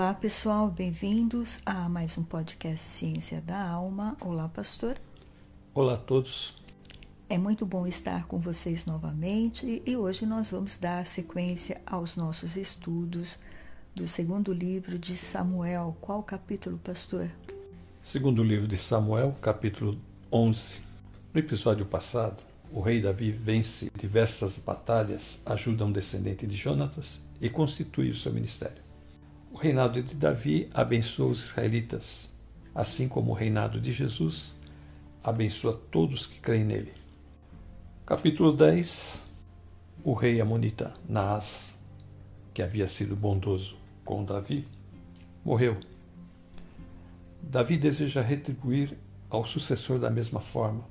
Olá pessoal, bem-vindos a mais um podcast Ciência da Alma. Olá, pastor. Olá a todos. É muito bom estar com vocês novamente e hoje nós vamos dar sequência aos nossos estudos do segundo livro de Samuel. Qual capítulo, pastor? Segundo livro de Samuel, capítulo 11. No episódio passado, o rei Davi vence diversas batalhas, ajuda um descendente de Jonatas e constitui o seu ministério. O reinado de Davi abençoa os israelitas, assim como o reinado de Jesus abençoa todos que creem nele. Capítulo 10 O rei Amonita Naas, que havia sido bondoso com Davi, morreu. Davi deseja retribuir ao sucessor da mesma forma,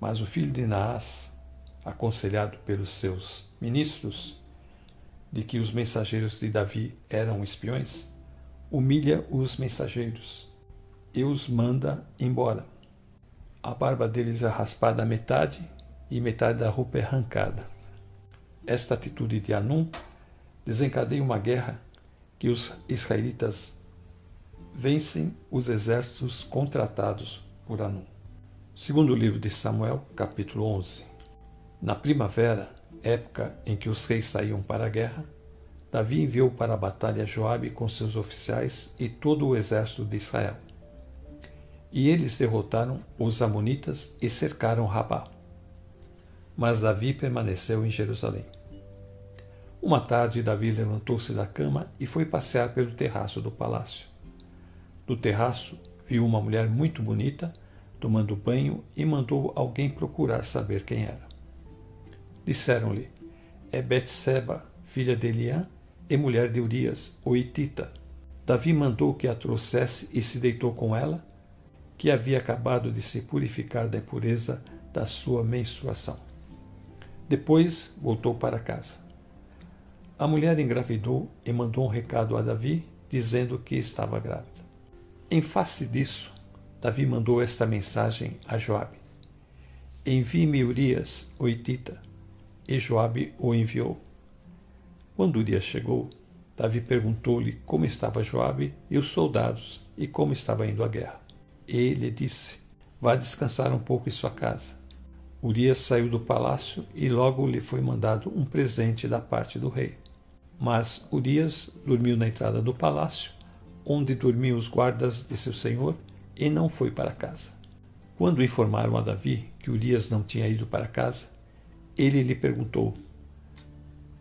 mas o filho de Naas, aconselhado pelos seus ministros, de que os mensageiros de Davi eram espiões, humilha os mensageiros e os manda embora. A barba deles é raspada à metade e metade da roupa é arrancada. Esta atitude de Anum desencadeia uma guerra que os israelitas vencem os exércitos contratados por Anum. Segundo o livro de Samuel, capítulo 11. Na primavera, época em que os reis saíam para a guerra, Davi enviou para a batalha Joabe com seus oficiais e todo o exército de Israel. E eles derrotaram os amonitas e cercaram Rabá. Mas Davi permaneceu em Jerusalém. Uma tarde, Davi levantou-se da cama e foi passear pelo terraço do palácio. No terraço, viu uma mulher muito bonita tomando banho e mandou alguém procurar saber quem era. Disseram-lhe: É Betseba, filha de Eliã e mulher de Urias, o Itita. Davi mandou que a trouxesse e se deitou com ela, que havia acabado de se purificar da impureza da sua menstruação. Depois voltou para casa. A mulher engravidou e mandou um recado a Davi, dizendo que estava grávida. Em face disso, Davi mandou esta mensagem a Joabe: Envie-me Urias, o Itita e Joabe o enviou. Quando Urias chegou, Davi perguntou-lhe como estava Joabe e os soldados e como estava indo a guerra. Ele disse: Vá descansar um pouco em sua casa. Urias saiu do palácio e logo lhe foi mandado um presente da parte do rei. Mas Urias dormiu na entrada do palácio, onde dormiam os guardas de seu senhor, e não foi para casa. Quando informaram a Davi que Urias não tinha ido para casa, ele lhe perguntou: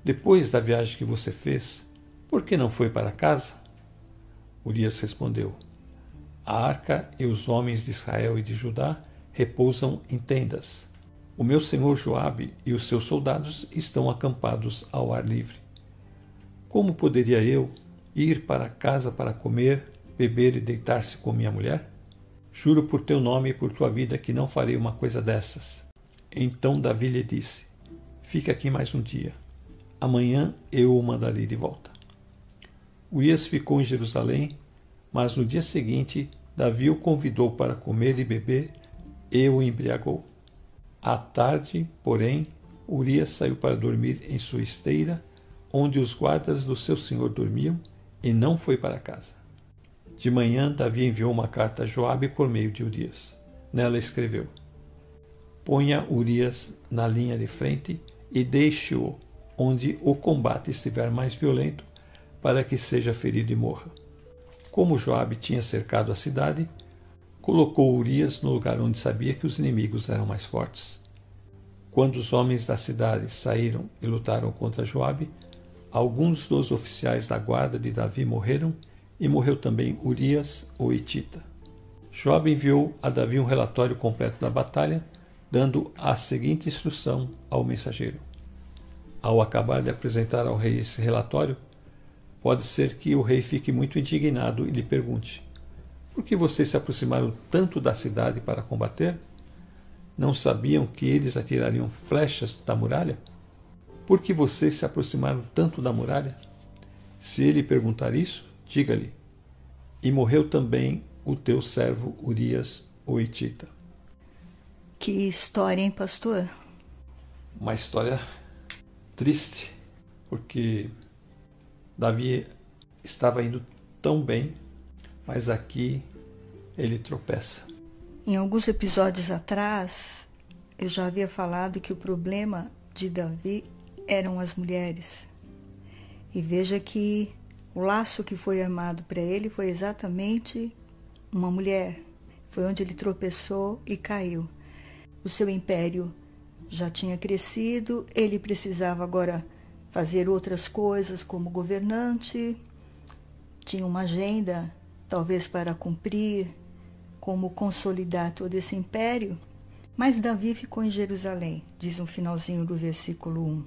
Depois da viagem que você fez, por que não foi para casa? Urias respondeu: A arca e os homens de Israel e de Judá repousam em tendas. O meu senhor Joabe e os seus soldados estão acampados ao ar livre. Como poderia eu ir para casa para comer, beber e deitar-se com minha mulher? Juro por teu nome e por tua vida que não farei uma coisa dessas. Então Davi lhe disse: Fica aqui mais um dia. Amanhã eu o mandarei de volta. Urias ficou em Jerusalém, mas no dia seguinte Davi o convidou para comer e beber e o embriagou. À tarde, porém, Urias saiu para dormir em sua esteira, onde os guardas do seu senhor dormiam, e não foi para casa. De manhã, Davi enviou uma carta a Joabe por meio de Urias. Nela escreveu: Ponha Urias na linha de frente e deixe-o onde o combate estiver mais violento, para que seja ferido e morra. Como Joabe tinha cercado a cidade, colocou Urias no lugar onde sabia que os inimigos eram mais fortes. Quando os homens da cidade saíram e lutaram contra Joabe, alguns dos oficiais da guarda de Davi morreram e morreu também Urias, o Itita. Joabe enviou a Davi um relatório completo da batalha dando a seguinte instrução ao mensageiro. Ao acabar de apresentar ao rei esse relatório, pode ser que o rei fique muito indignado e lhe pergunte: Por que vocês se aproximaram tanto da cidade para combater? Não sabiam que eles atirariam flechas da muralha? Por que vocês se aproximaram tanto da muralha? Se ele perguntar isso, diga-lhe: E morreu também o teu servo Urias, o Itita. Que história, hein, pastor? Uma história triste, porque Davi estava indo tão bem, mas aqui ele tropeça. Em alguns episódios atrás, eu já havia falado que o problema de Davi eram as mulheres. E veja que o laço que foi armado para ele foi exatamente uma mulher. Foi onde ele tropeçou e caiu. O seu império já tinha crescido, ele precisava agora fazer outras coisas como governante, tinha uma agenda talvez para cumprir, como consolidar todo esse império. Mas Davi ficou em Jerusalém, diz no finalzinho do versículo 1.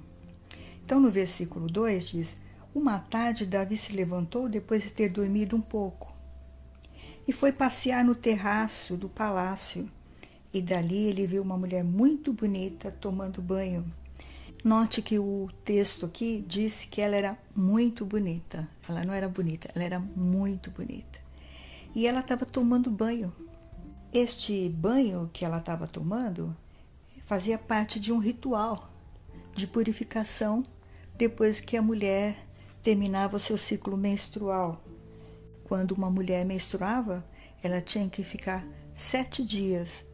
Então, no versículo 2 diz: Uma tarde Davi se levantou depois de ter dormido um pouco e foi passear no terraço do palácio. E dali ele viu uma mulher muito bonita tomando banho. Note que o texto aqui disse que ela era muito bonita. Ela não era bonita, ela era muito bonita. E ela estava tomando banho. Este banho que ela estava tomando fazia parte de um ritual de purificação depois que a mulher terminava o seu ciclo menstrual. Quando uma mulher menstruava, ela tinha que ficar sete dias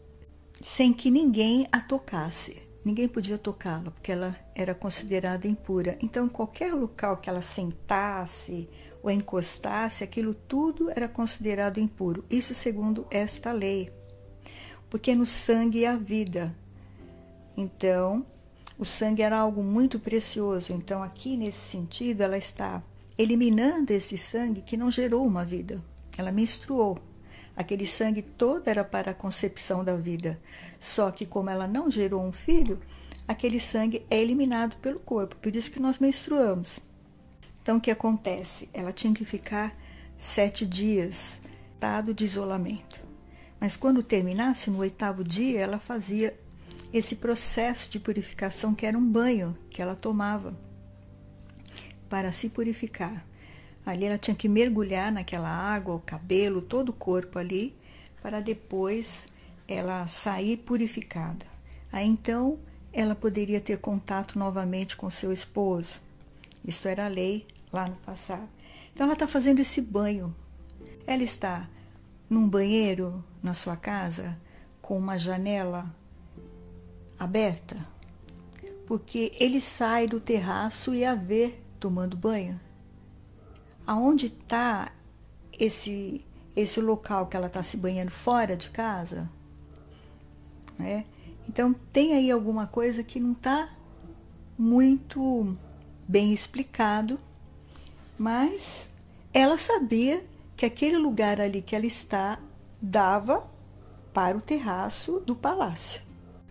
sem que ninguém a tocasse. Ninguém podia tocá-la, porque ela era considerada impura. Então, em qualquer local que ela sentasse ou encostasse, aquilo tudo era considerado impuro. Isso segundo esta lei. Porque no sangue há vida. Então, o sangue era algo muito precioso. Então, aqui nesse sentido, ela está eliminando esse sangue que não gerou uma vida. Ela menstruou. Aquele sangue todo era para a concepção da vida. Só que, como ela não gerou um filho, aquele sangue é eliminado pelo corpo. Por isso que nós menstruamos. Então, o que acontece? Ela tinha que ficar sete dias, estado de isolamento. Mas quando terminasse, no oitavo dia, ela fazia esse processo de purificação, que era um banho que ela tomava para se purificar. Ali ela tinha que mergulhar naquela água, o cabelo, todo o corpo ali, para depois ela sair purificada. Aí então ela poderia ter contato novamente com seu esposo. Isso era lei lá no passado. Então ela está fazendo esse banho. Ela está num banheiro na sua casa com uma janela aberta, porque ele sai do terraço e a vê tomando banho aonde está esse esse local que ela está se banhando fora de casa, né? Então tem aí alguma coisa que não está muito bem explicado, mas ela sabia que aquele lugar ali que ela está dava para o terraço do palácio,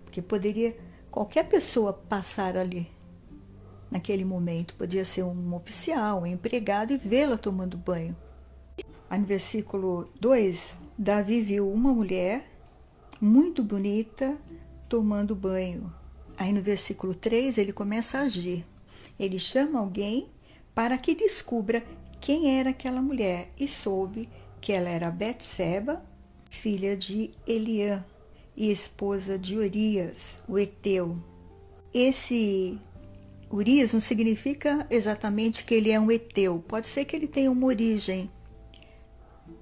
porque poderia qualquer pessoa passar ali naquele momento. Podia ser um oficial, um empregado e vê-la tomando banho. Aí no versículo 2, Davi viu uma mulher muito bonita tomando banho. Aí no versículo 3 ele começa a agir. Ele chama alguém para que descubra quem era aquela mulher e soube que ela era Betseba, filha de Eliã e esposa de Urias, o Eteu. Esse Urias não significa exatamente que ele é um eteu. Pode ser que ele tenha uma origem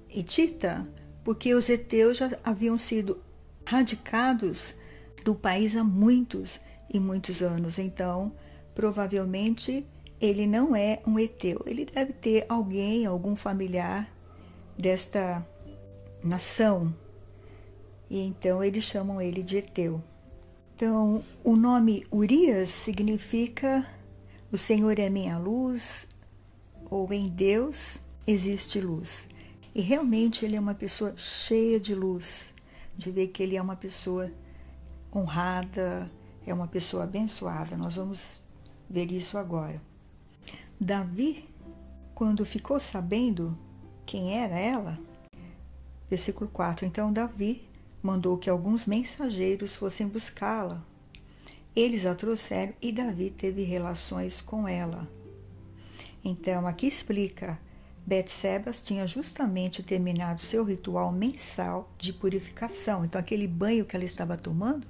etita, porque os heteus já haviam sido radicados do país há muitos e muitos anos. Então, provavelmente ele não é um eteu. Ele deve ter alguém, algum familiar desta nação. E então eles chamam ele de eteu. Então, o nome Urias significa o Senhor é minha luz, ou em Deus existe luz. E realmente ele é uma pessoa cheia de luz, de ver que ele é uma pessoa honrada, é uma pessoa abençoada. Nós vamos ver isso agora. Davi, quando ficou sabendo quem era ela, versículo 4: Então Davi mandou que alguns mensageiros fossem buscá-la. Eles a trouxeram e Davi teve relações com ela. Então, aqui explica: Betsebas tinha justamente terminado seu ritual mensal de purificação. Então, aquele banho que ela estava tomando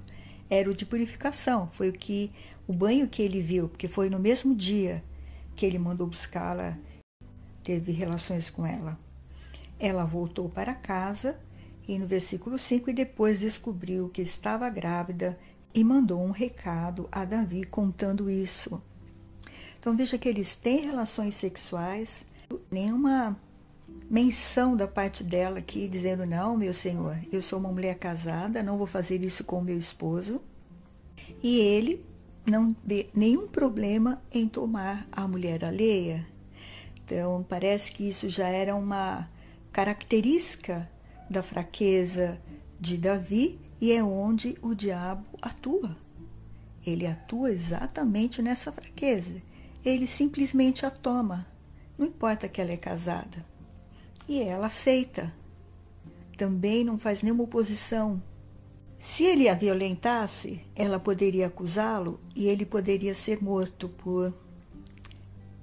era o de purificação. Foi o que o banho que ele viu, porque foi no mesmo dia que ele mandou buscá-la, teve relações com ela. ela voltou para casa e no versículo 5 e depois descobriu que estava grávida e mandou um recado a Davi contando isso. Então veja que eles têm relações sexuais, nenhuma menção da parte dela aqui dizendo: Não, meu senhor, eu sou uma mulher casada, não vou fazer isso com meu esposo. E ele não vê nenhum problema em tomar a mulher alheia. Então, parece que isso já era uma característica da fraqueza de Davi e é onde o diabo atua. Ele atua exatamente nessa fraqueza. Ele simplesmente a toma. Não importa que ela é casada e ela aceita. Também não faz nenhuma oposição. Se ele a violentasse, ela poderia acusá-lo e ele poderia ser morto por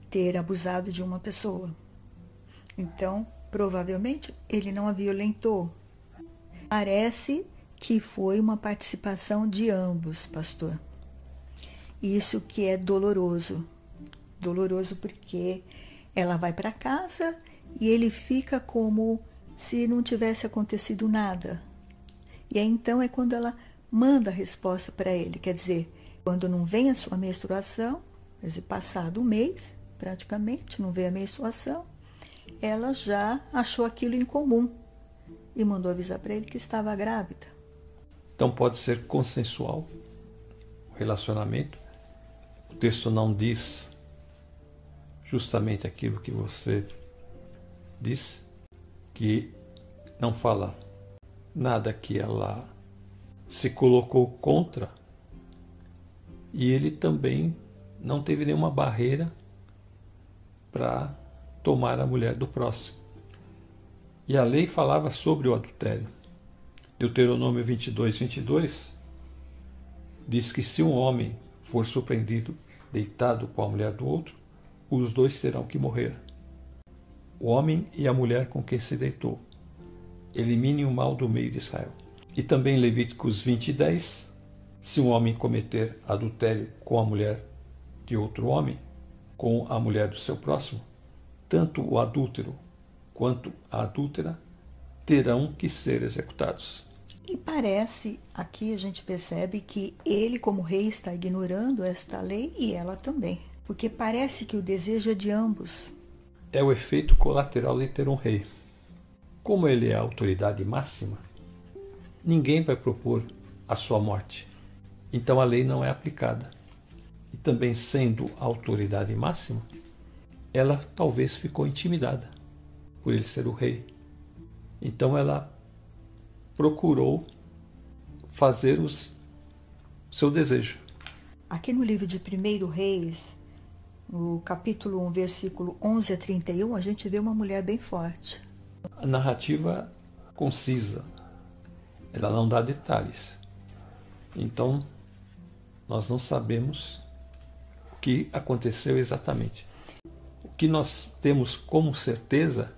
ter abusado de uma pessoa. Então, provavelmente, ele não a violentou. Parece que foi uma participação de ambos, pastor. Isso que é doloroso. Doloroso porque ela vai para casa e ele fica como se não tivesse acontecido nada. E aí então é quando ela manda a resposta para ele, quer dizer, quando não vem a sua menstruação, quer dizer, passado um mês, praticamente, não vem a menstruação, ela já achou aquilo incomum e mandou avisar para ele que estava grávida. Então pode ser consensual o relacionamento. O texto não diz justamente aquilo que você diz que não fala nada que ela se colocou contra e ele também não teve nenhuma barreira para tomar a mulher do próximo. E a lei falava sobre o adultério. Deuteronômio 22, 22 diz que se um homem for surpreendido deitado com a mulher do outro, os dois terão que morrer o homem e a mulher com quem se deitou. Elimine o mal do meio de Israel. E também Levíticos 20 e 10, se um homem cometer adultério com a mulher de outro homem, com a mulher do seu próximo, tanto o adúltero quanto a adúltera terão que ser executados. E parece, aqui a gente percebe que ele, como rei, está ignorando esta lei e ela também. Porque parece que o desejo é de ambos é o efeito colateral de ter um rei. Como ele é a autoridade máxima, ninguém vai propor a sua morte. Então a lei não é aplicada. E também sendo a autoridade máxima, ela talvez ficou intimidada por ele ser o rei. Então ela procurou fazer o seu desejo. Aqui no livro de 1 Reis, no capítulo 1, versículo 11 a 31, a gente vê uma mulher bem forte. A narrativa concisa, ela não dá detalhes. Então, nós não sabemos o que aconteceu exatamente. Que nós temos como certeza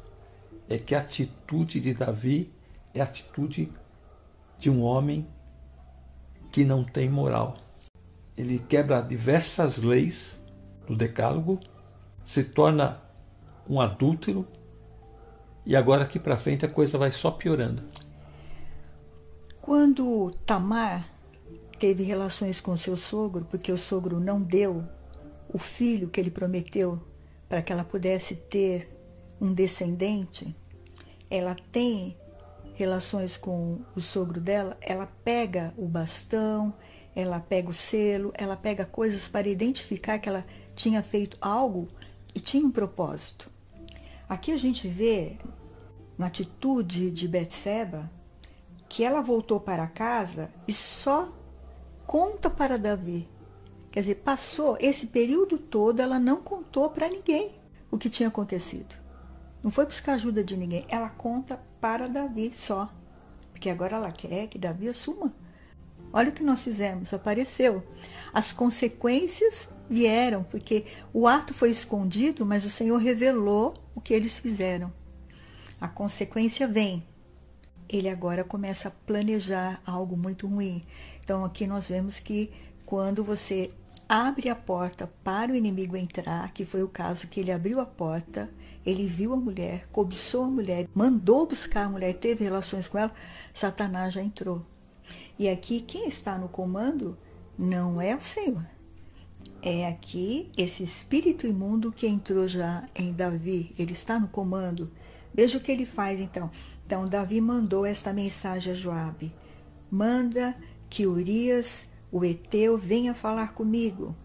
é que a atitude de Davi é a atitude de um homem que não tem moral. Ele quebra diversas leis do Decálogo, se torna um adúltero e agora aqui para frente a coisa vai só piorando. Quando Tamar teve relações com seu sogro, porque o sogro não deu o filho que ele prometeu para que ela pudesse ter um descendente, ela tem relações com o sogro dela, ela pega o bastão, ela pega o selo, ela pega coisas para identificar que ela tinha feito algo e tinha um propósito. Aqui a gente vê na atitude de Betseba que ela voltou para casa e só conta para Davi. Quer dizer, passou esse período todo, ela não contou para ninguém o que tinha acontecido. Não foi buscar ajuda de ninguém. Ela conta para Davi só. Porque agora ela quer que Davi assuma. Olha o que nós fizemos, apareceu. As consequências vieram, porque o ato foi escondido, mas o Senhor revelou o que eles fizeram. A consequência vem. Ele agora começa a planejar algo muito ruim. Então aqui nós vemos que quando você abre a porta para o inimigo entrar, que foi o caso que ele abriu a porta, ele viu a mulher, cobiçou a mulher, mandou buscar a mulher, teve relações com ela, Satanás já entrou. E aqui quem está no comando não é o Senhor. É aqui esse espírito imundo que entrou já em Davi, ele está no comando. Veja o que ele faz então. Então Davi mandou esta mensagem a Joabe: Manda que Urias, o Eteu, venha falar comigo.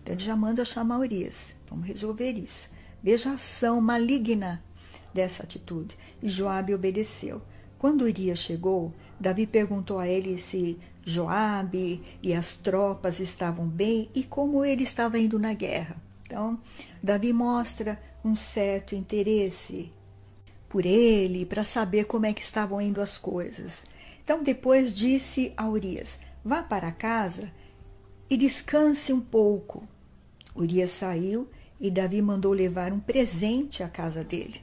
Então ele já manda chamar Urias. Vamos resolver isso. Veja a ação maligna dessa atitude. E Joabe obedeceu. Quando Urias chegou, Davi perguntou a ele se Joabe e as tropas estavam bem e como ele estava indo na guerra. Então, Davi mostra um certo interesse por ele para saber como é que estavam indo as coisas. Então, depois disse a Urias: Vá para casa e descanse um pouco. Urias saiu e Davi mandou levar um presente à casa dele.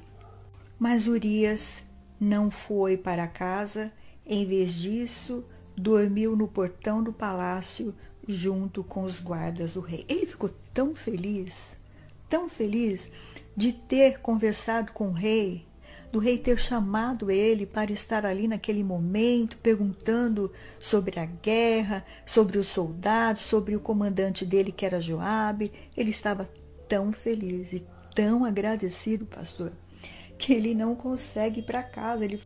Mas Urias não foi para casa, em vez disso, dormiu no portão do palácio junto com os guardas do rei. Ele ficou tão feliz, tão feliz de ter conversado com o rei, do rei ter chamado ele para estar ali naquele momento, perguntando sobre a guerra, sobre os soldados, sobre o comandante dele que era Joabe. Ele estava tão feliz e tão agradecido, pastor, que ele não consegue ir para casa. Ele,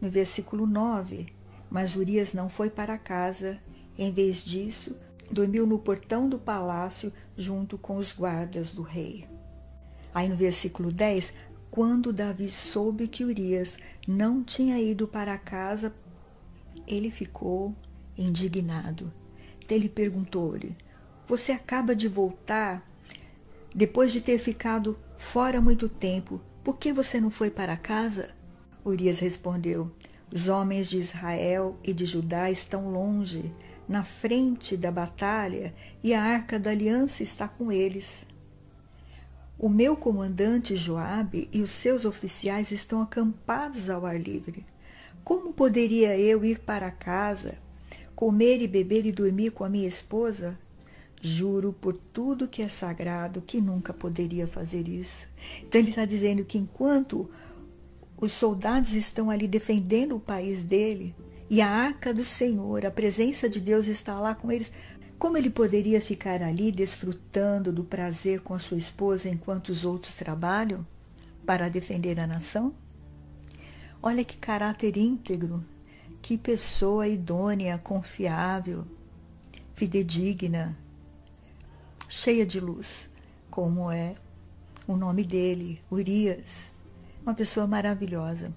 no versículo 9, mas Urias não foi para casa, em vez disso, dormiu no portão do palácio junto com os guardas do rei. Aí no versículo 10, quando Davi soube que Urias não tinha ido para casa, ele ficou indignado. Ele perguntou-lhe: Você acaba de voltar depois de ter ficado fora muito tempo, por que você não foi para casa? Urias respondeu: Os homens de Israel e de Judá estão longe, na frente da batalha, e a arca da aliança está com eles. O meu comandante Joabe e os seus oficiais estão acampados ao ar livre. Como poderia eu ir para casa, comer e beber e dormir com a minha esposa? Juro por tudo que é sagrado que nunca poderia fazer isso. Então ele está dizendo que enquanto os soldados estão ali defendendo o país dele e a arca do Senhor, a presença de Deus está lá com eles, como ele poderia ficar ali desfrutando do prazer com a sua esposa enquanto os outros trabalham para defender a nação? Olha que caráter íntegro, que pessoa idônea, confiável, fidedigna, cheia de luz, como é o nome dele, Urias, uma pessoa maravilhosa.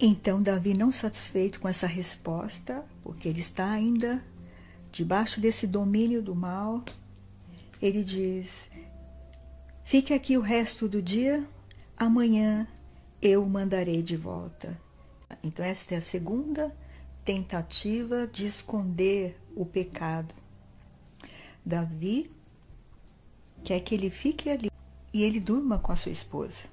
Então, Davi, não satisfeito com essa resposta, porque ele está ainda debaixo desse domínio do mal, ele diz: Fique aqui o resto do dia, amanhã eu o mandarei de volta. Então, esta é a segunda tentativa de esconder o pecado. Davi quer que ele fique ali e ele durma com a sua esposa.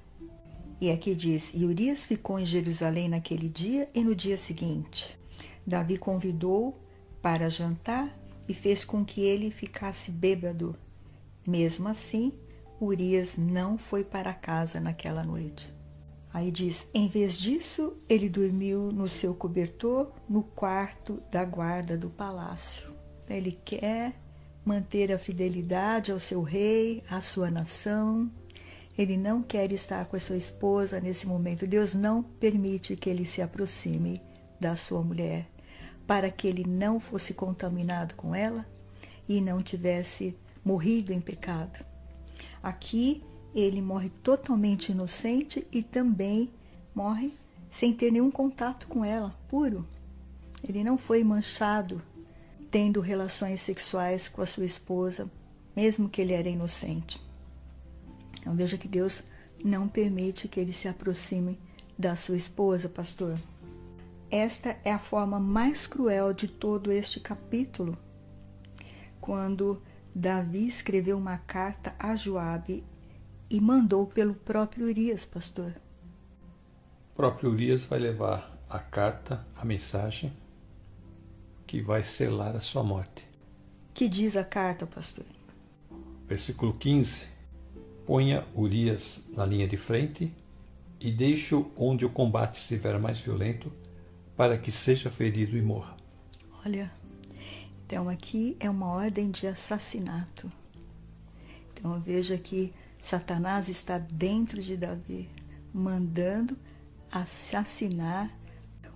E aqui diz: E Urias ficou em Jerusalém naquele dia e no dia seguinte. Davi convidou para jantar e fez com que ele ficasse bêbado. Mesmo assim, Urias não foi para casa naquela noite. Aí diz: em vez disso, ele dormiu no seu cobertor no quarto da guarda do palácio. Ele quer manter a fidelidade ao seu rei, à sua nação. Ele não quer estar com a sua esposa nesse momento. Deus não permite que ele se aproxime da sua mulher, para que ele não fosse contaminado com ela e não tivesse morrido em pecado. Aqui ele morre totalmente inocente e também morre sem ter nenhum contato com ela, puro. Ele não foi manchado tendo relações sexuais com a sua esposa, mesmo que ele era inocente. Então veja que Deus não permite que ele se aproxime da sua esposa, pastor. Esta é a forma mais cruel de todo este capítulo, quando Davi escreveu uma carta a Joabe e mandou pelo próprio Urias, pastor. O próprio Urias vai levar a carta, a mensagem que vai selar a sua morte. Que diz a carta, pastor? Versículo 15: Ponha Urias na linha de frente e deixe-o onde o combate estiver mais violento, para que seja ferido e morra. Olha, então aqui é uma ordem de assassinato. Então veja que Satanás está dentro de Davi, mandando assassinar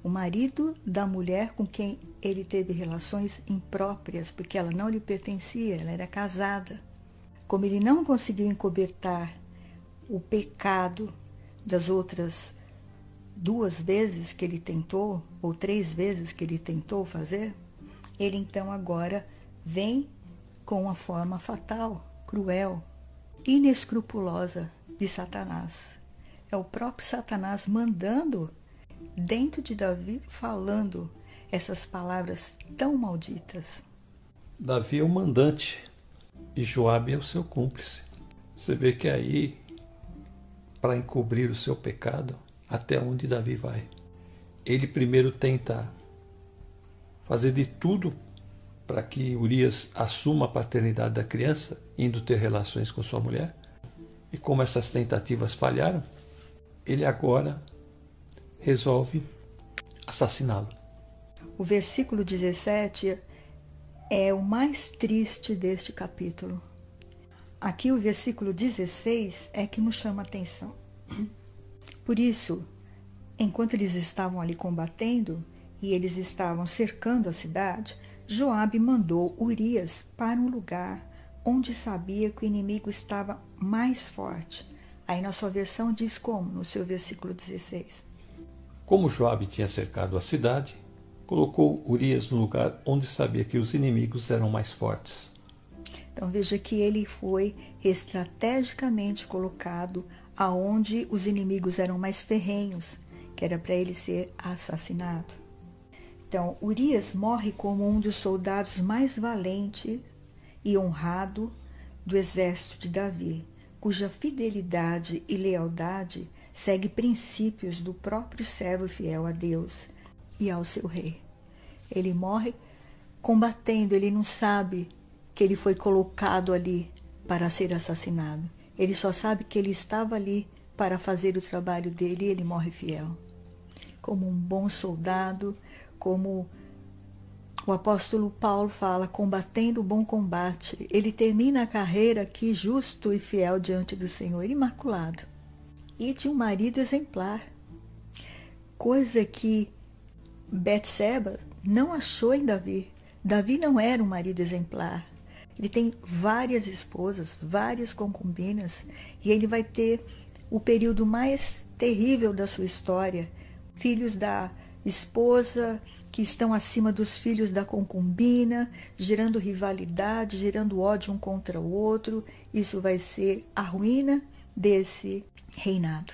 o marido da mulher com quem ele teve relações impróprias, porque ela não lhe pertencia, ela era casada. Como ele não conseguiu encobertar o pecado das outras duas vezes que ele tentou, ou três vezes que ele tentou fazer, ele então agora vem com uma forma fatal, cruel, inescrupulosa de Satanás. É o próprio Satanás mandando dentro de Davi falando essas palavras tão malditas. Davi é o mandante e Joabe é o seu cúmplice. Você vê que aí, para encobrir o seu pecado, até onde Davi vai. Ele primeiro tenta fazer de tudo para que Urias assuma a paternidade da criança, indo ter relações com sua mulher. E como essas tentativas falharam, ele agora resolve assassiná-lo. O versículo 17 é o mais triste deste capítulo. Aqui o versículo 16 é que nos chama a atenção. Por isso, enquanto eles estavam ali combatendo e eles estavam cercando a cidade, Joabe mandou Urias para um lugar onde sabia que o inimigo estava mais forte. Aí na sua versão diz como, no seu versículo 16. Como Joabe tinha cercado a cidade, colocou Urias no lugar onde sabia que os inimigos eram mais fortes. Então veja que ele foi estrategicamente colocado aonde os inimigos eram mais ferrenhos, que era para ele ser assassinado. Então, Urias morre como um dos soldados mais valente e honrado do exército de Davi, cuja fidelidade e lealdade segue princípios do próprio servo fiel a Deus e ao seu rei. Ele morre combatendo, ele não sabe que ele foi colocado ali para ser assassinado. Ele só sabe que ele estava ali para fazer o trabalho dele e ele morre fiel. Como um bom soldado, como o apóstolo Paulo fala, combatendo o bom combate. Ele termina a carreira aqui justo e fiel diante do Senhor, imaculado. E de um marido exemplar. Coisa que Betseba não achou em Davi. Davi não era um marido exemplar. Ele tem várias esposas, várias concubinas, e ele vai ter o período mais terrível da sua história. Filhos da esposa que estão acima dos filhos da concubina, gerando rivalidade, gerando ódio um contra o outro. Isso vai ser a ruína desse reinado.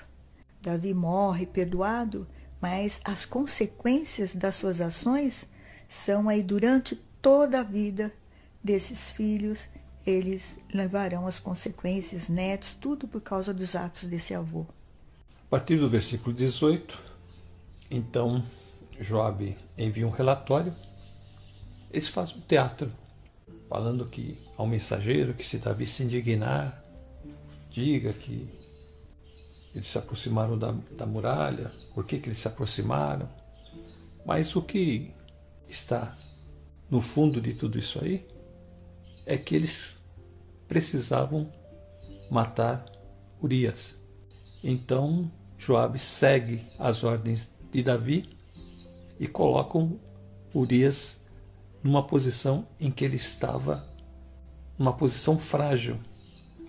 Davi morre perdoado, mas as consequências das suas ações são aí durante toda a vida desses filhos, eles levarão as consequências, netos, tudo por causa dos atos desse avô. A partir do versículo 18, então Joabe envia um relatório. Eles fazem um teatro, falando que ao mensageiro que se Davi se indignar, diga que eles se aproximaram da, da muralha, por que, que eles se aproximaram. Mas o que está no fundo de tudo isso aí é que eles precisavam matar Urias. Então Joabe segue as ordens de Davi e colocam Urias numa posição em que ele estava numa posição frágil,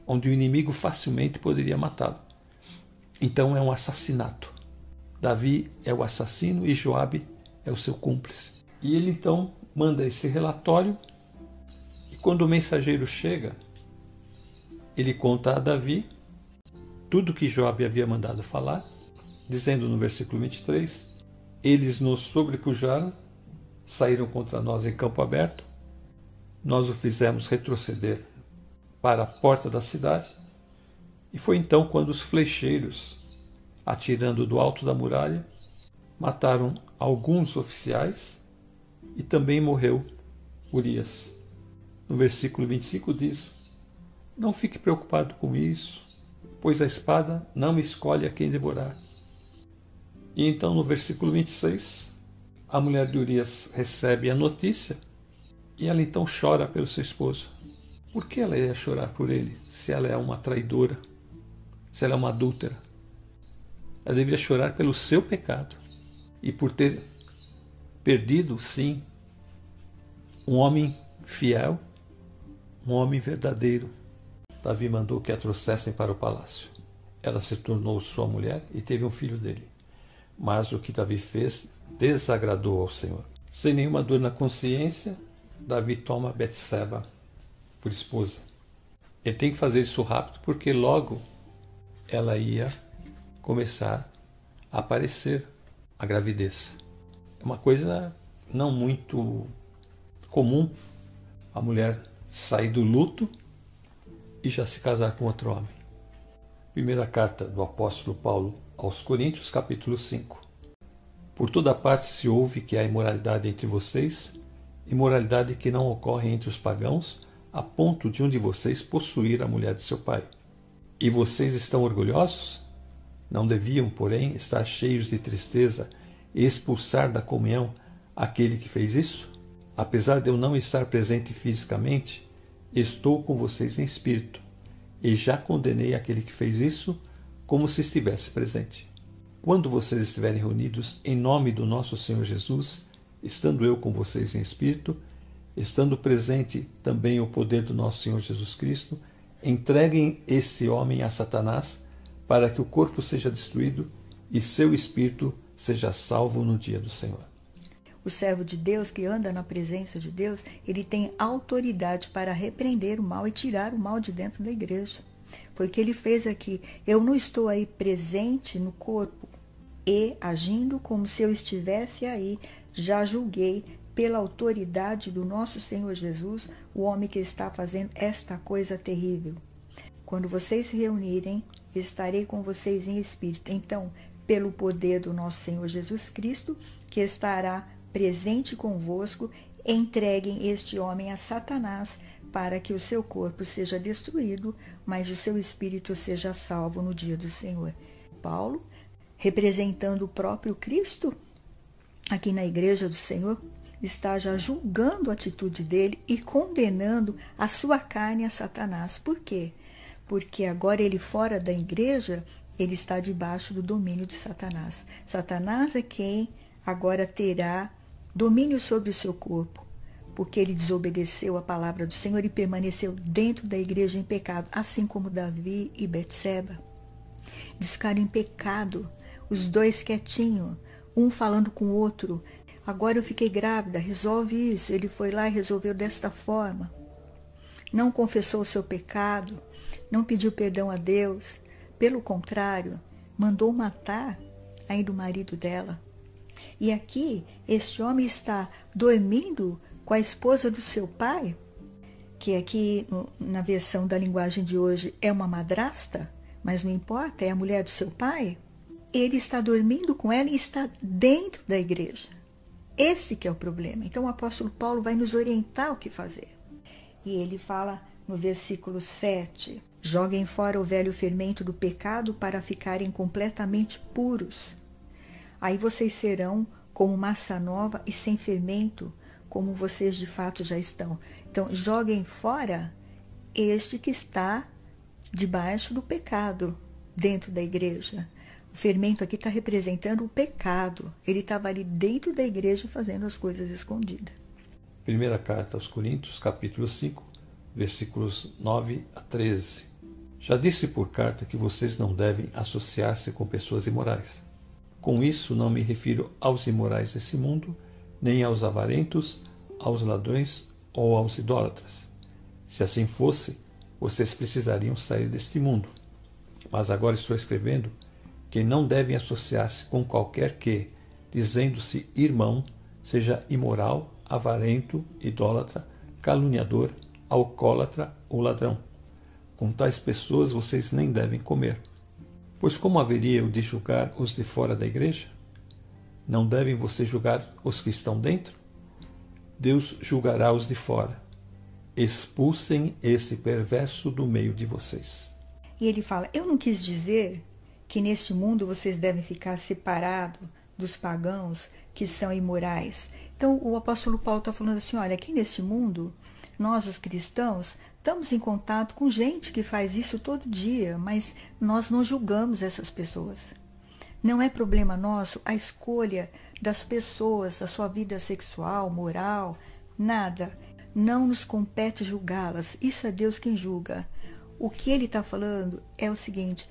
onde o inimigo facilmente poderia matá-lo. Então é um assassinato. Davi é o assassino e Joabe é o seu cúmplice. E ele então manda esse relatório quando o mensageiro chega, ele conta a Davi tudo que Joabe havia mandado falar, dizendo no versículo 23: Eles nos sobrepujaram, saíram contra nós em campo aberto, nós o fizemos retroceder para a porta da cidade, e foi então quando os flecheiros, atirando do alto da muralha, mataram alguns oficiais e também morreu Urias. No versículo 25 diz: Não fique preocupado com isso, pois a espada não escolhe a quem devorar. E então no versículo 26, a mulher de Urias recebe a notícia e ela então chora pelo seu esposo. Por que ela ia chorar por ele se ela é uma traidora, se ela é uma adúltera? Ela deveria chorar pelo seu pecado e por ter perdido, sim, um homem fiel, um homem verdadeiro. Davi mandou que a trouxessem para o palácio. Ela se tornou sua mulher e teve um filho dele. Mas o que Davi fez desagradou ao Senhor. Sem nenhuma dor na consciência, Davi toma Betseba por esposa. Ele tem que fazer isso rápido porque logo ela ia começar a aparecer a gravidez. É uma coisa não muito comum a mulher sair do luto e já se casar com outro homem. Primeira carta do apóstolo Paulo aos Coríntios, capítulo 5. Por toda parte se ouve que há imoralidade entre vocês, imoralidade que não ocorre entre os pagãos, a ponto de um de vocês possuir a mulher de seu pai. E vocês estão orgulhosos? Não deviam, porém, estar cheios de tristeza e expulsar da comunhão aquele que fez isso? Apesar de eu não estar presente fisicamente, estou com vocês em espírito e já condenei aquele que fez isso como se estivesse presente. Quando vocês estiverem reunidos em nome do nosso Senhor Jesus, estando eu com vocês em espírito, estando presente também o poder do nosso Senhor Jesus Cristo, entreguem esse homem a Satanás para que o corpo seja destruído e seu espírito seja salvo no dia do Senhor. O servo de Deus que anda na presença de Deus, ele tem autoridade para repreender o mal e tirar o mal de dentro da igreja. Foi o que ele fez aqui. Eu não estou aí presente no corpo e agindo como se eu estivesse aí. Já julguei pela autoridade do nosso Senhor Jesus o homem que está fazendo esta coisa terrível. Quando vocês se reunirem, estarei com vocês em espírito. Então, pelo poder do nosso Senhor Jesus Cristo, que estará presente convosco, entreguem este homem a Satanás, para que o seu corpo seja destruído, mas o seu espírito seja salvo no dia do Senhor. Paulo, representando o próprio Cristo, aqui na igreja do Senhor, está já julgando a atitude dele e condenando a sua carne a Satanás. Por quê? Porque agora ele fora da igreja, ele está debaixo do domínio de Satanás. Satanás é quem agora terá domínio sobre o seu corpo, porque ele desobedeceu a palavra do Senhor e permaneceu dentro da igreja em pecado, assim como Davi e Betseba. Eles ficaram em pecado, os dois quietinhos, um falando com o outro. Agora eu fiquei grávida, resolve isso. Ele foi lá e resolveu desta forma. Não confessou o seu pecado, não pediu perdão a Deus, pelo contrário, mandou matar ainda o marido dela. E aqui, este homem está dormindo com a esposa do seu pai, que aqui na versão da linguagem de hoje é uma madrasta, mas não importa, é a mulher do seu pai. Ele está dormindo com ela e está dentro da igreja. Este que é o problema. Então o apóstolo Paulo vai nos orientar o que fazer. E ele fala no versículo 7: Joguem fora o velho fermento do pecado para ficarem completamente puros. Aí vocês serão como massa nova e sem fermento, como vocês de fato já estão. Então, joguem fora este que está debaixo do pecado dentro da igreja. O fermento aqui está representando o pecado. Ele estava ali dentro da igreja fazendo as coisas escondidas. Primeira carta aos Coríntios, capítulo 5, versículos 9 a 13. Já disse por carta que vocês não devem associar-se com pessoas imorais. Com isso, não me refiro aos imorais desse mundo, nem aos avarentos, aos ladrões ou aos idólatras. Se assim fosse, vocês precisariam sair deste mundo. Mas agora estou escrevendo que não devem associar-se com qualquer que, dizendo-se irmão, seja imoral, avarento, idólatra, caluniador, alcoólatra ou ladrão com tais pessoas vocês nem devem comer. Pois como haveria eu de julgar os de fora da igreja? Não devem vocês julgar os que estão dentro? Deus julgará os de fora. expulsem esse perverso do meio de vocês. E ele fala: Eu não quis dizer que neste mundo vocês devem ficar separados dos pagãos que são imorais. Então o apóstolo Paulo está falando assim: olha, aqui neste mundo, nós os cristãos estamos em contato com gente que faz isso todo dia, mas nós não julgamos essas pessoas. Não é problema nosso a escolha das pessoas, a sua vida sexual, moral, nada. Não nos compete julgá-las. Isso é Deus quem julga. O que ele está falando é o seguinte: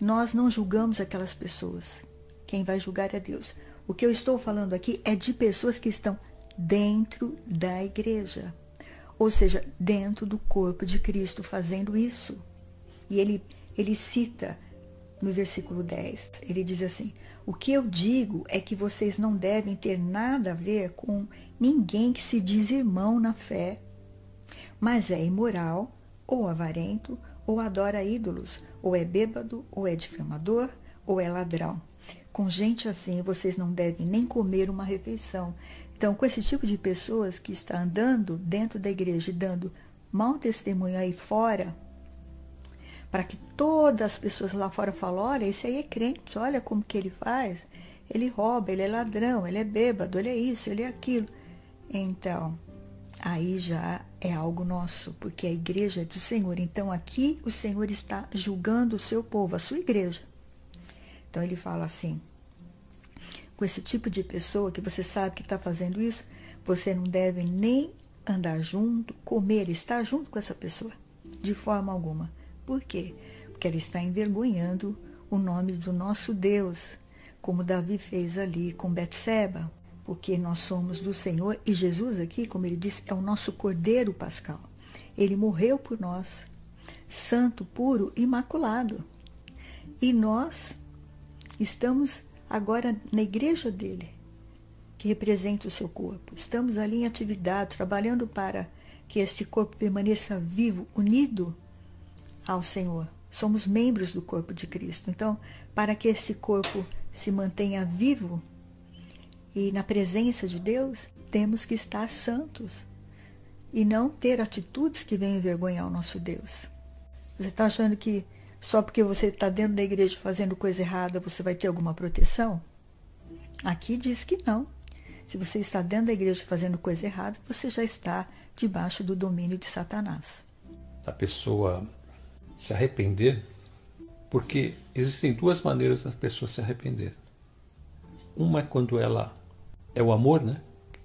nós não julgamos aquelas pessoas. Quem vai julgar é Deus. O que eu estou falando aqui é de pessoas que estão dentro da igreja, ou seja, dentro do corpo de Cristo fazendo isso. E ele, ele cita no versículo 10, ele diz assim: O que eu digo é que vocês não devem ter nada a ver com ninguém que se diz irmão na fé, mas é imoral, ou avarento, ou adora ídolos, ou é bêbado, ou é difamador, ou é ladrão. Com gente assim, vocês não devem nem comer uma refeição. Então, com esse tipo de pessoas que está andando dentro da igreja e dando mau testemunho aí fora, para que todas as pessoas lá fora falem, olha, esse aí é crente, olha como que ele faz. Ele rouba, ele é ladrão, ele é bêbado, ele é isso, ele é aquilo. Então, aí já é algo nosso, porque a igreja é do Senhor. Então aqui o Senhor está julgando o seu povo, a sua igreja. Então ele fala assim: com esse tipo de pessoa que você sabe que está fazendo isso, você não deve nem andar junto, comer, estar junto com essa pessoa, de forma alguma. Por quê? Porque ela está envergonhando o nome do nosso Deus, como Davi fez ali com Betseba, porque nós somos do Senhor e Jesus aqui, como ele disse, é o nosso Cordeiro Pascal. Ele morreu por nós, santo, puro, imaculado. E nós estamos agora na igreja dele, que representa o seu corpo. Estamos ali em atividade, trabalhando para que este corpo permaneça vivo, unido ao Senhor. Somos membros do corpo de Cristo. Então, para que este corpo se mantenha vivo, e na presença de Deus, temos que estar santos e não ter atitudes que venham envergonhar o nosso Deus. Você está achando que só porque você está dentro da igreja fazendo coisa errada você vai ter alguma proteção? Aqui diz que não. Se você está dentro da igreja fazendo coisa errada, você já está debaixo do domínio de Satanás. A pessoa se arrepender, porque existem duas maneiras da pessoa se arrepender. Uma é quando ela é o amor, né?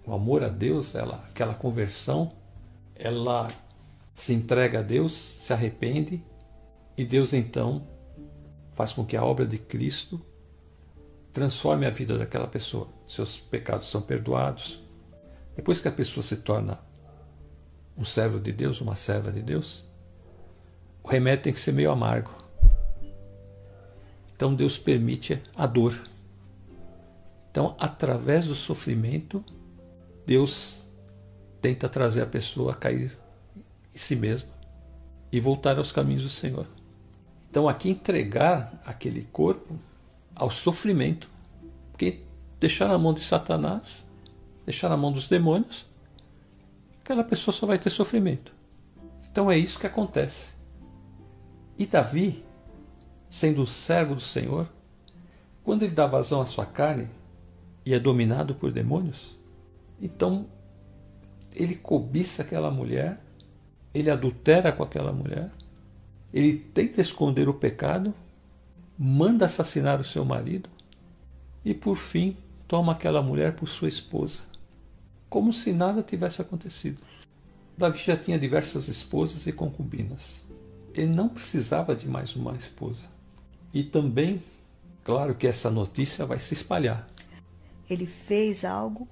O amor a Deus, ela, aquela conversão, ela se entrega a Deus, se arrepende e Deus então faz com que a obra de Cristo transforme a vida daquela pessoa. Seus pecados são perdoados. Depois que a pessoa se torna um servo de Deus, uma serva de Deus, o remédio tem que ser meio amargo. Então Deus permite a dor. Então, através do sofrimento, Deus tenta trazer a pessoa a cair em si mesma e voltar aos caminhos do Senhor. Então, aqui entregar aquele corpo ao sofrimento, porque deixar na mão de Satanás, deixar na mão dos demônios, aquela pessoa só vai ter sofrimento. Então é isso que acontece. E Davi, sendo o servo do Senhor, quando ele dá vazão à sua carne, e é dominado por demônios, então ele cobiça aquela mulher, ele adultera com aquela mulher, ele tenta esconder o pecado, manda assassinar o seu marido e, por fim, toma aquela mulher por sua esposa, como se nada tivesse acontecido. Davi já tinha diversas esposas e concubinas. Ele não precisava de mais uma esposa. E também, claro que essa notícia vai se espalhar. Ele fez algo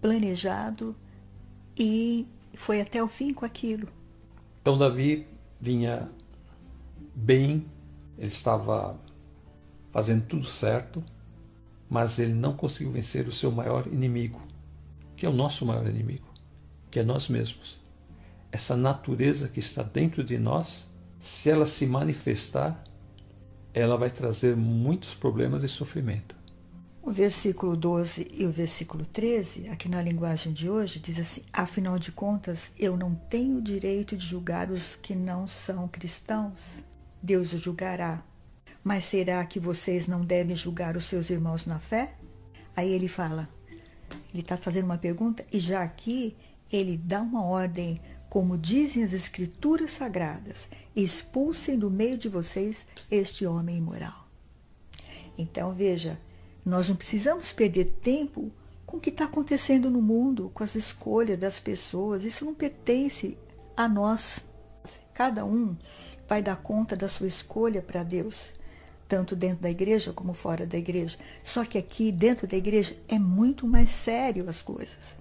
planejado e foi até o fim com aquilo. Então Davi vinha bem, ele estava fazendo tudo certo, mas ele não conseguiu vencer o seu maior inimigo, que é o nosso maior inimigo, que é nós mesmos. Essa natureza que está dentro de nós, se ela se manifestar, ela vai trazer muitos problemas e sofrimento. O versículo 12 e o versículo 13, aqui na linguagem de hoje, diz assim: Afinal de contas, eu não tenho direito de julgar os que não são cristãos. Deus o julgará. Mas será que vocês não devem julgar os seus irmãos na fé? Aí ele fala, ele está fazendo uma pergunta, e já aqui ele dá uma ordem, como dizem as Escrituras Sagradas: expulsem do meio de vocês este homem imoral. Então veja, nós não precisamos perder tempo com o que está acontecendo no mundo, com as escolhas das pessoas. Isso não pertence a nós. Cada um vai dar conta da sua escolha para Deus tanto dentro da igreja como fora da igreja. Só que aqui, dentro da igreja, é muito mais sério as coisas.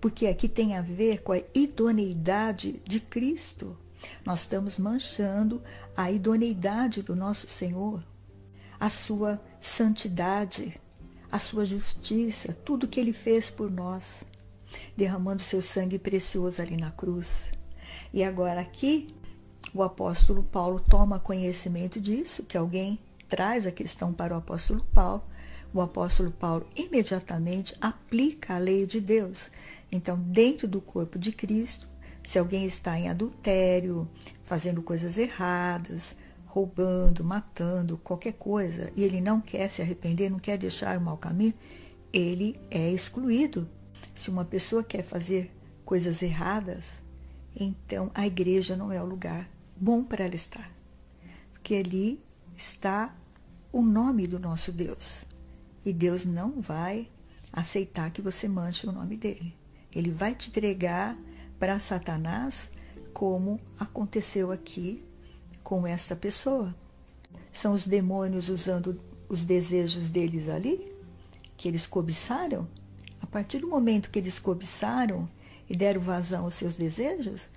Porque aqui tem a ver com a idoneidade de Cristo. Nós estamos manchando a idoneidade do nosso Senhor, a sua santidade, a sua justiça, tudo que ele fez por nós, derramando seu sangue precioso ali na cruz. E agora aqui, o apóstolo Paulo toma conhecimento disso, que alguém traz a questão para o apóstolo Paulo, o apóstolo Paulo imediatamente aplica a lei de Deus. Então, dentro do corpo de Cristo, se alguém está em adultério, fazendo coisas erradas, roubando, matando, qualquer coisa, e ele não quer se arrepender, não quer deixar o mau caminho, ele é excluído. Se uma pessoa quer fazer coisas erradas, então a igreja não é o lugar bom para ela estar. Porque ali está o nome do nosso Deus. E Deus não vai aceitar que você manche o nome dele. Ele vai te entregar para Satanás, como aconteceu aqui com esta pessoa. São os demônios usando os desejos deles ali, que eles cobiçaram. A partir do momento que eles cobiçaram e deram vazão aos seus desejos,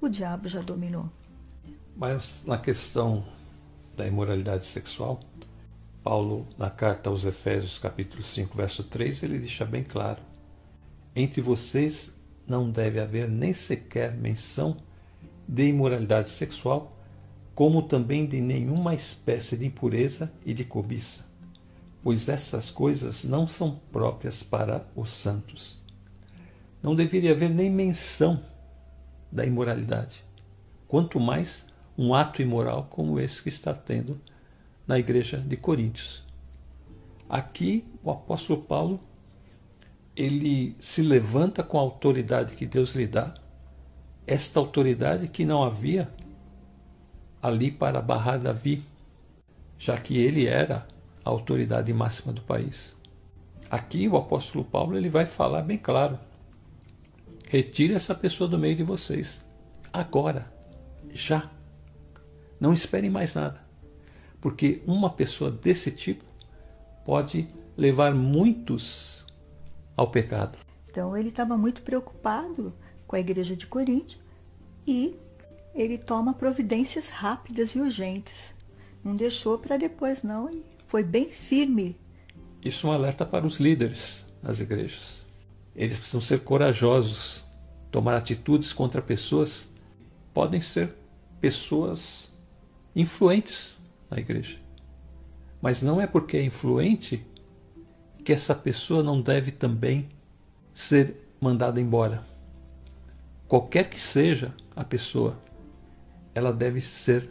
o diabo já dominou. Mas na questão da imoralidade sexual, Paulo, na carta aos Efésios, capítulo 5, verso 3, ele deixa bem claro: Entre vocês não deve haver nem sequer menção de imoralidade sexual, como também de nenhuma espécie de impureza e de cobiça, pois essas coisas não são próprias para os santos. Não deveria haver nem menção da imoralidade, quanto mais um ato imoral como esse que está tendo na igreja de Coríntios. Aqui o apóstolo Paulo ele se levanta com a autoridade que Deus lhe dá, esta autoridade que não havia ali para barrar Davi, já que ele era a autoridade máxima do país. Aqui o apóstolo Paulo ele vai falar bem claro: retire essa pessoa do meio de vocês, agora, já. Não esperem mais nada porque uma pessoa desse tipo pode levar muitos ao pecado. Então ele estava muito preocupado com a igreja de Corinto e ele toma providências rápidas e urgentes. Não deixou para depois não e foi bem firme. Isso é um alerta para os líderes das igrejas. Eles precisam ser corajosos, tomar atitudes contra pessoas. Podem ser pessoas influentes na igreja. Mas não é porque é influente que essa pessoa não deve também ser mandada embora. Qualquer que seja a pessoa, ela deve ser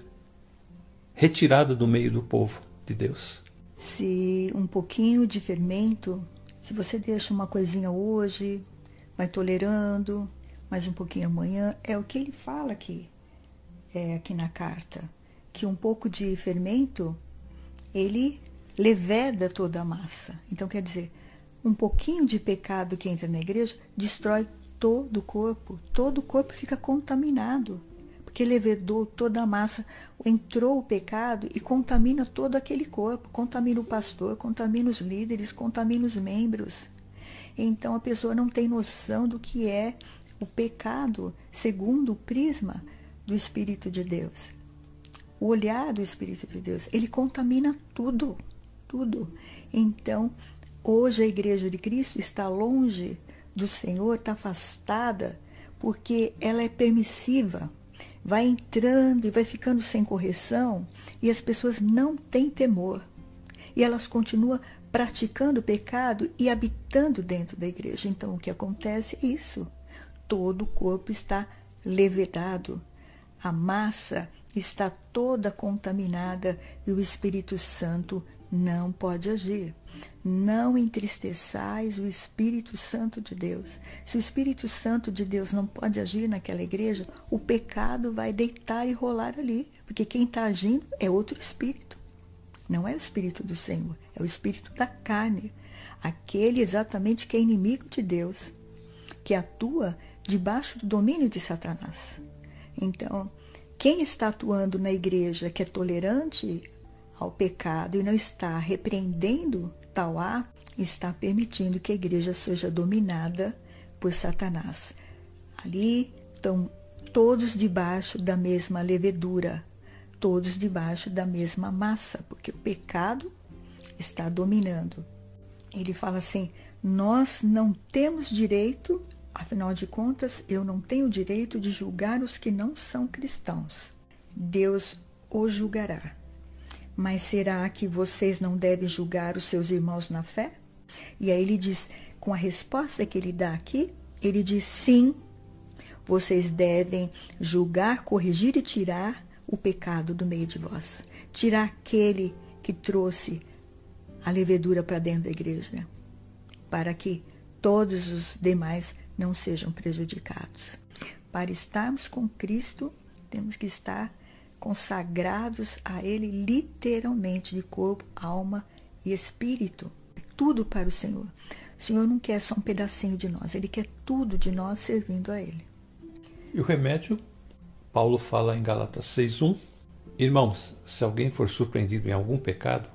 retirada do meio do povo de Deus. Se um pouquinho de fermento, se você deixa uma coisinha hoje, vai tolerando, mais um pouquinho amanhã, é o que ele fala aqui, é aqui na carta que um pouco de fermento ele leveda toda a massa. Então quer dizer, um pouquinho de pecado que entra na igreja destrói todo o corpo, todo o corpo fica contaminado, porque levedou toda a massa, entrou o pecado e contamina todo aquele corpo, contamina o pastor, contamina os líderes, contamina os membros. Então a pessoa não tem noção do que é o pecado segundo o prisma do Espírito de Deus o olhar do Espírito de Deus, ele contamina tudo, tudo. Então, hoje a Igreja de Cristo está longe do Senhor, está afastada, porque ela é permissiva, vai entrando e vai ficando sem correção, e as pessoas não têm temor. E elas continuam praticando o pecado e habitando dentro da igreja. Então, o que acontece é isso. Todo o corpo está levedado, a massa está toda contaminada e o Espírito Santo não pode agir. Não entristeçais o Espírito Santo de Deus. Se o Espírito Santo de Deus não pode agir naquela igreja, o pecado vai deitar e rolar ali, porque quem está agindo é outro espírito. Não é o Espírito do Senhor, é o Espírito da carne, aquele exatamente que é inimigo de Deus, que atua debaixo do domínio de Satanás. Então, quem está atuando na igreja que é tolerante ao pecado e não está repreendendo ato, está permitindo que a igreja seja dominada por Satanás. Ali estão todos debaixo da mesma levedura, todos debaixo da mesma massa, porque o pecado está dominando. Ele fala assim: nós não temos direito, afinal de contas, eu não tenho direito de julgar os que não são cristãos. Deus os julgará. Mas será que vocês não devem julgar os seus irmãos na fé? E aí ele diz, com a resposta que ele dá aqui, ele diz sim, vocês devem julgar, corrigir e tirar o pecado do meio de vós. Tirar aquele que trouxe a levedura para dentro da igreja, para que todos os demais não sejam prejudicados. Para estarmos com Cristo, temos que estar consagrados a Ele literalmente de corpo, alma e espírito. Tudo para o Senhor. O Senhor não quer só um pedacinho de nós, Ele quer tudo de nós servindo a Ele. E o remédio? Paulo fala em Galatas 6:1. Irmãos, se alguém for surpreendido em algum pecado,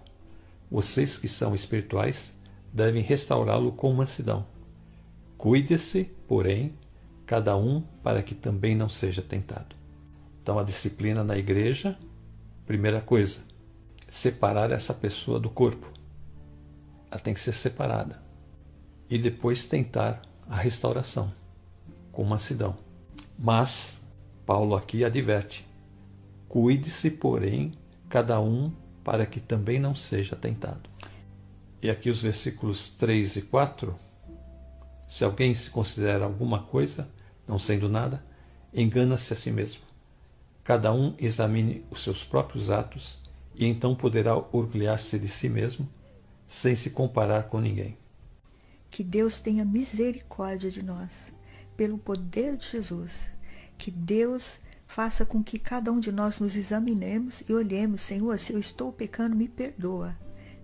vocês que são espirituais devem restaurá-lo com mansidão. Cuide-se, porém, cada um para que também não seja tentado. Então, a disciplina na igreja, primeira coisa, separar essa pessoa do corpo. Ela tem que ser separada. E depois tentar a restauração com mansidão. Mas, Paulo aqui adverte: cuide-se, porém, cada um para que também não seja tentado. E aqui os versículos 3 e 4. Se alguém se considera alguma coisa, não sendo nada, engana-se a si mesmo. Cada um examine os seus próprios atos e então poderá orgulhar-se de si mesmo sem se comparar com ninguém. Que Deus tenha misericórdia de nós, pelo poder de Jesus. Que Deus faça com que cada um de nós nos examinemos e olhemos, Senhor, se eu estou pecando, me perdoa.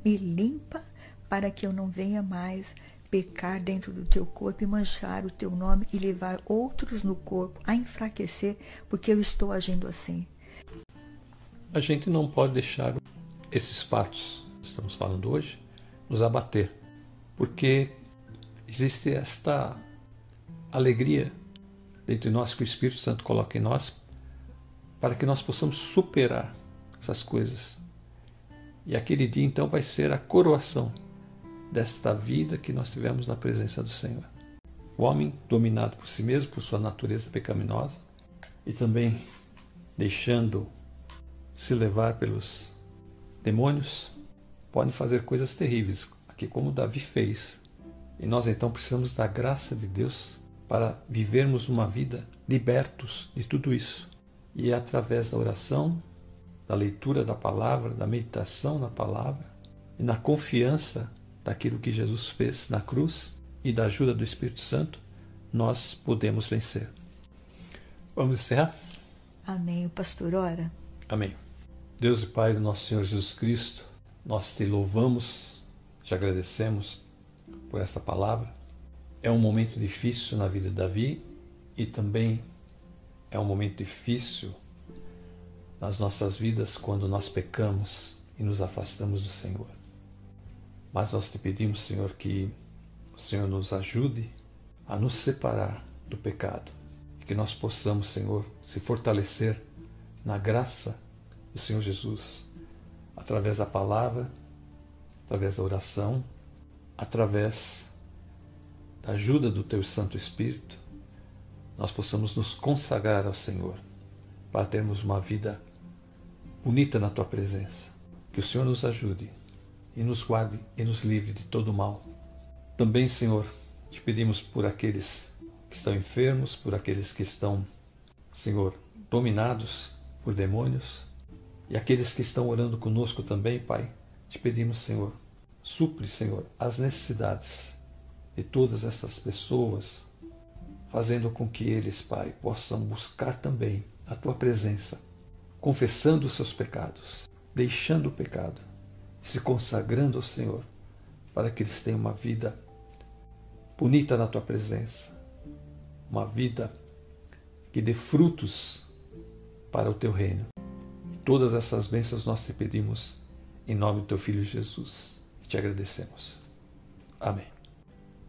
Me limpa para que eu não venha mais pecar dentro do teu corpo e manchar o teu nome e levar outros no corpo a enfraquecer porque eu estou agindo assim. A gente não pode deixar esses fatos que estamos falando hoje nos abater, porque existe esta alegria dentro de nós que o Espírito Santo coloca em nós para que nós possamos superar essas coisas. E aquele dia então vai ser a coroação desta vida que nós tivemos na presença do Senhor. O homem, dominado por si mesmo, por sua natureza pecaminosa, e também deixando se levar pelos demônios, pode fazer coisas terríveis, aqui como Davi fez. E nós então precisamos da graça de Deus para vivermos uma vida libertos de tudo isso. E é através da oração, da leitura da palavra, da meditação na palavra e na confiança daquilo que Jesus fez na cruz e da ajuda do Espírito Santo, nós podemos vencer. Vamos encerrar? Amém. O pastor ora. Amém. Deus e Pai do nosso Senhor Jesus Cristo, nós te louvamos, te agradecemos por esta palavra. É um momento difícil na vida de Davi e também é um momento difícil nas nossas vidas quando nós pecamos e nos afastamos do Senhor. Mas nós te pedimos, Senhor, que o Senhor nos ajude a nos separar do pecado. Que nós possamos, Senhor, se fortalecer na graça do Senhor Jesus, através da palavra, através da oração, através da ajuda do Teu Santo Espírito, nós possamos nos consagrar ao Senhor para termos uma vida bonita na Tua presença. Que o Senhor nos ajude e nos guarde e nos livre de todo mal. Também, Senhor, te pedimos por aqueles que estão enfermos, por aqueles que estão, Senhor, dominados por demônios e aqueles que estão orando conosco também, Pai. Te pedimos, Senhor, supre, Senhor, as necessidades de todas essas pessoas, fazendo com que eles, Pai, possam buscar também a tua presença, confessando os seus pecados, deixando o pecado, se consagrando ao Senhor, para que eles tenham uma vida bonita na tua presença, uma vida que dê frutos para o teu reino. Todas essas bênçãos nós te pedimos em nome do teu filho Jesus e te agradecemos. Amém.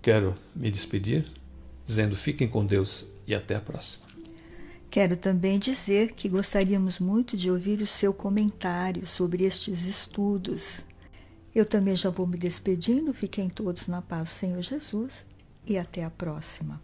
Quero me despedir dizendo fiquem com Deus e até a próxima. Quero também dizer que gostaríamos muito de ouvir o seu comentário sobre estes estudos. Eu também já vou me despedindo. Fiquem todos na paz do Senhor Jesus e até a próxima.